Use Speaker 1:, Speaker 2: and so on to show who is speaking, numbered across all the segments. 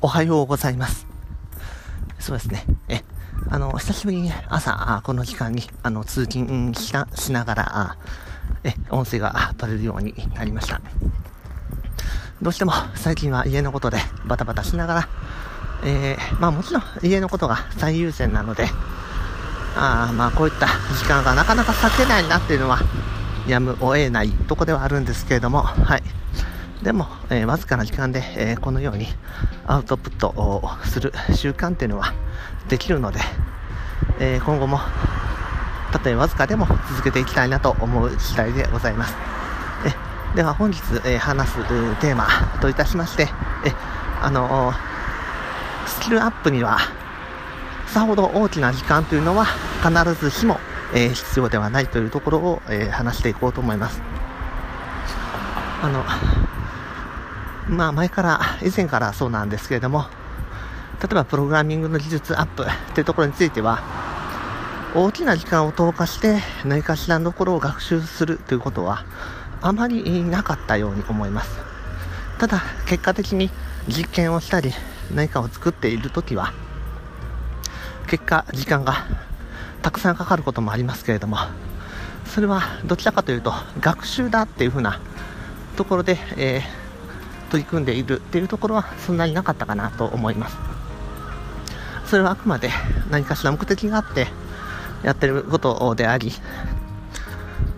Speaker 1: おはようございます。そうですね。え、あの、久しぶりに朝、この時間に、あの、通勤しなしながら、え、音声が取れるようになりました。どうしても最近は家のことでバタバタしながら、えー、まあもちろん家のことが最優先なので、あまあこういった時間がなかなか避けないなっていうのは、やむを得ないとこではあるんですけれども、はい。でも、えー、わずかな時間で、えー、このようにアウトプットをする習慣っていうのはできるので、えー、今後もたとえわずかでも続けていきたいなと思う次第でございます。えでは本日、え話すテーマといたしまして、えあのスキルアップにはさほど大きな時間というのは必ずしも、え必要ではないというところを、え話していこうと思います。あのまあ前から、以前からそうなんですけれども、例えばプログラミングの技術アップっていうところについては、大きな時間を投下して何かしらのところを学習するということはあまりなかったように思います。ただ、結果的に実験をしたり何かを作っているときは、結果、時間がたくさんかかることもありますけれども、それはどちらかというと学習だっていうふうなところで、えー取り組んでいるっていうところはそんなになかったかなと思います。それはあくまで何かしら目的があってやってることであり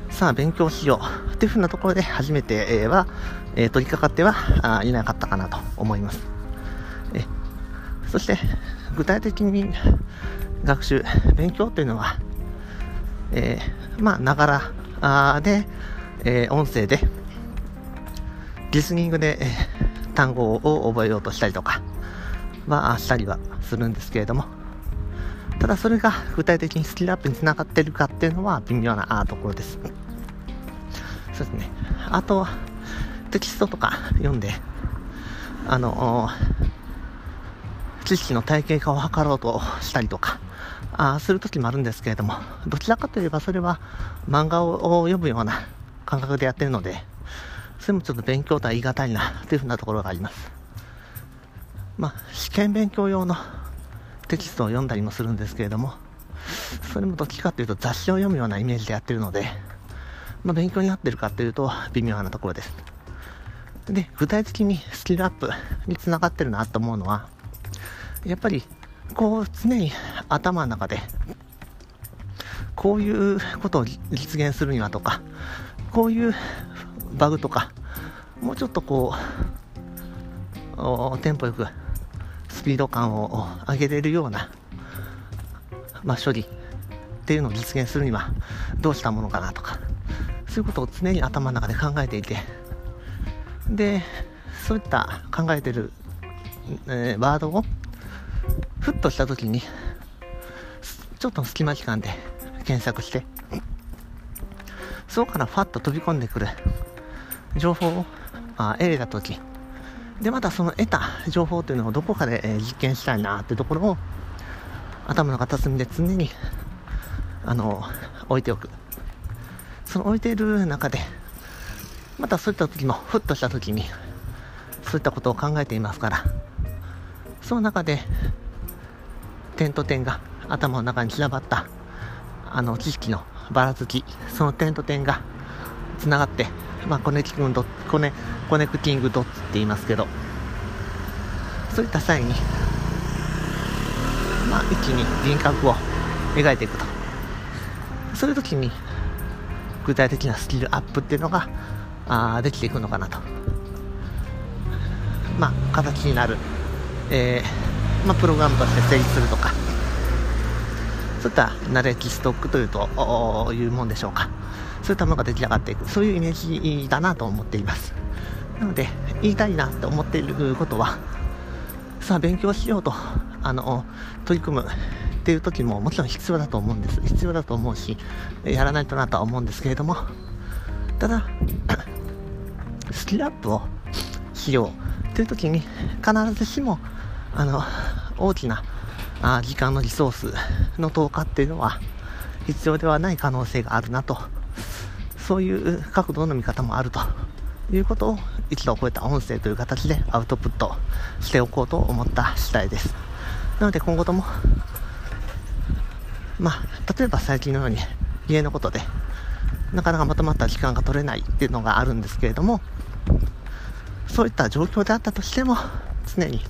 Speaker 1: さあ勉強しようっていうふうなところで初めては、え、取り掛かってはいなかったかなと思います。えそして具体的に学習勉強というのは、え、まあながらで、え、音声でリスニングで、単語を覚えようとしたりとかはしたりはするんですけれどもただそれが具体的にスキルアップにつながってるかっていうのは微妙なところです。そうですね。あとテキストとか読んであの知識の体系化を図ろうとしたりとかあする時もあるんですけれどもどちらかといえばそれは漫画を読むような感覚でやってるのでそれもちょっと勉強とは言い難いなというふうなところがあります。まあ、試験勉強用のテキストを読んだりもするんですけれども、それもどっちかというと雑誌を読むようなイメージでやってるので、まあ、勉強になってるかというと微妙なところです。で、具体的にスキルアップにつながってるなと思うのは、やっぱり、こう常に頭の中で、こういうことを実現するにはとか、こういうバグとか、もうちょっとこう、テンポよくスピード感を上げれるような、まあ、処理っていうのを実現するにはどうしたものかなとか、そういうことを常に頭の中で考えていて、で、そういった考えてる、えー、ワードをふっとした時に、ちょっと隙間時間で検索して、そこからファッと飛び込んでくる情報を、まあ、得たとき、で、またその得た情報というのをどこかで、え、実験したいなっていうところを、頭の片隅で常に、あの、置いておく。その置いている中で、またそういった時も、ふっとした時に、そういったことを考えていますから、その中で、点と点が頭の中に散らばった、あの、知識のばらつき、その点と点がつながって、まあ、コネキングドコネコネクティングドッツって言いますけど、そういった際に、まあ、一気に輪郭を描いていくと。そういう時に、具体的なスキルアップっていうのが、あできていくのかなと。まあ、形になる、えー、まあ、プログラムとして成立するとか、そういったナレッジストックというというもんでしょうか。そういったものが出来上がっていく、そういうイメージだなと思っています。なので、言いたいなって思っていることは、さあ勉強しようと、あの、取り組むっていう時ももちろん必要だと思うんです。必要だと思うし、やらないとなとは思うんですけれども、ただ、スキルアップをしようっていう時に、必ずしも、あの、大きなあ時間のリソースの投下っていうのは必要ではない可能性があるなとそういう角度の見方もあるということを一度覚えた音声という形でアウトプットしておこうと思った次第です。なので今後とも、まあ、例えば最近のように家のことでなかなかまとまった時間が取れないっていうのがあるんですけれども、そういった状況であったとしても、常に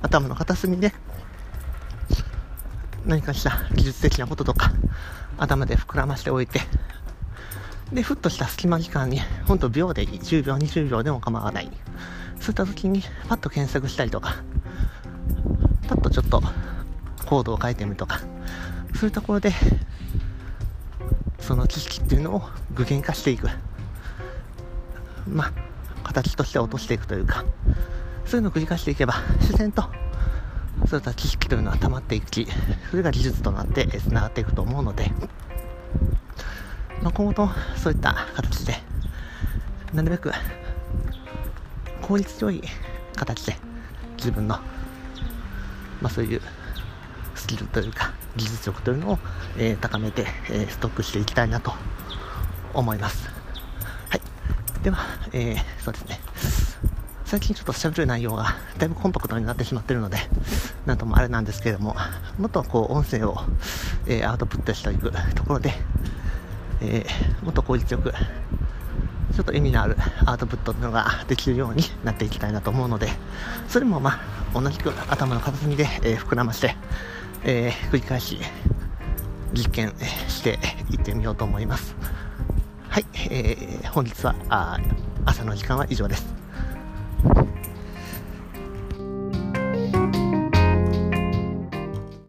Speaker 1: 頭の片隅で何かした技術的なこととか頭で膨らましておいてで、ふっとした隙間時間に、ほんと秒でいい、10秒、20秒でも構わない。そういった時に、パッと検索したりとか、パッとちょっとコードを書いてみるとか、そういうところで、その知識っていうのを具現化していく。まあ、形として落としていくというか、そういうのを繰り返していけば、自然と、そういった知識というのは溜まっていき、それが技術となって繋がっていくと思うので、まあ、今後とそういった形で、なるべく効率よい形で自分の、まあ、そういうスキルというか技術力というのを、えー、高めて、えー、ストックしていきたいなと思います。はい。では、えー、そうですね。最近ちょっと喋る内容がだいぶコンパクトになってしまっているので、なんともあれなんですけれども、もっとこう音声を、えー、アウトプットしていくところで、えー、もっと効率よく、ちょっと意味のあるアウトプットというのができるようになっていきたいなと思うので、それもまあ、同じく頭の片隅で、えー、膨らまして、えー、繰り返し実験していってみようと思います。はい、えー、本日はあ朝の時間は以上です。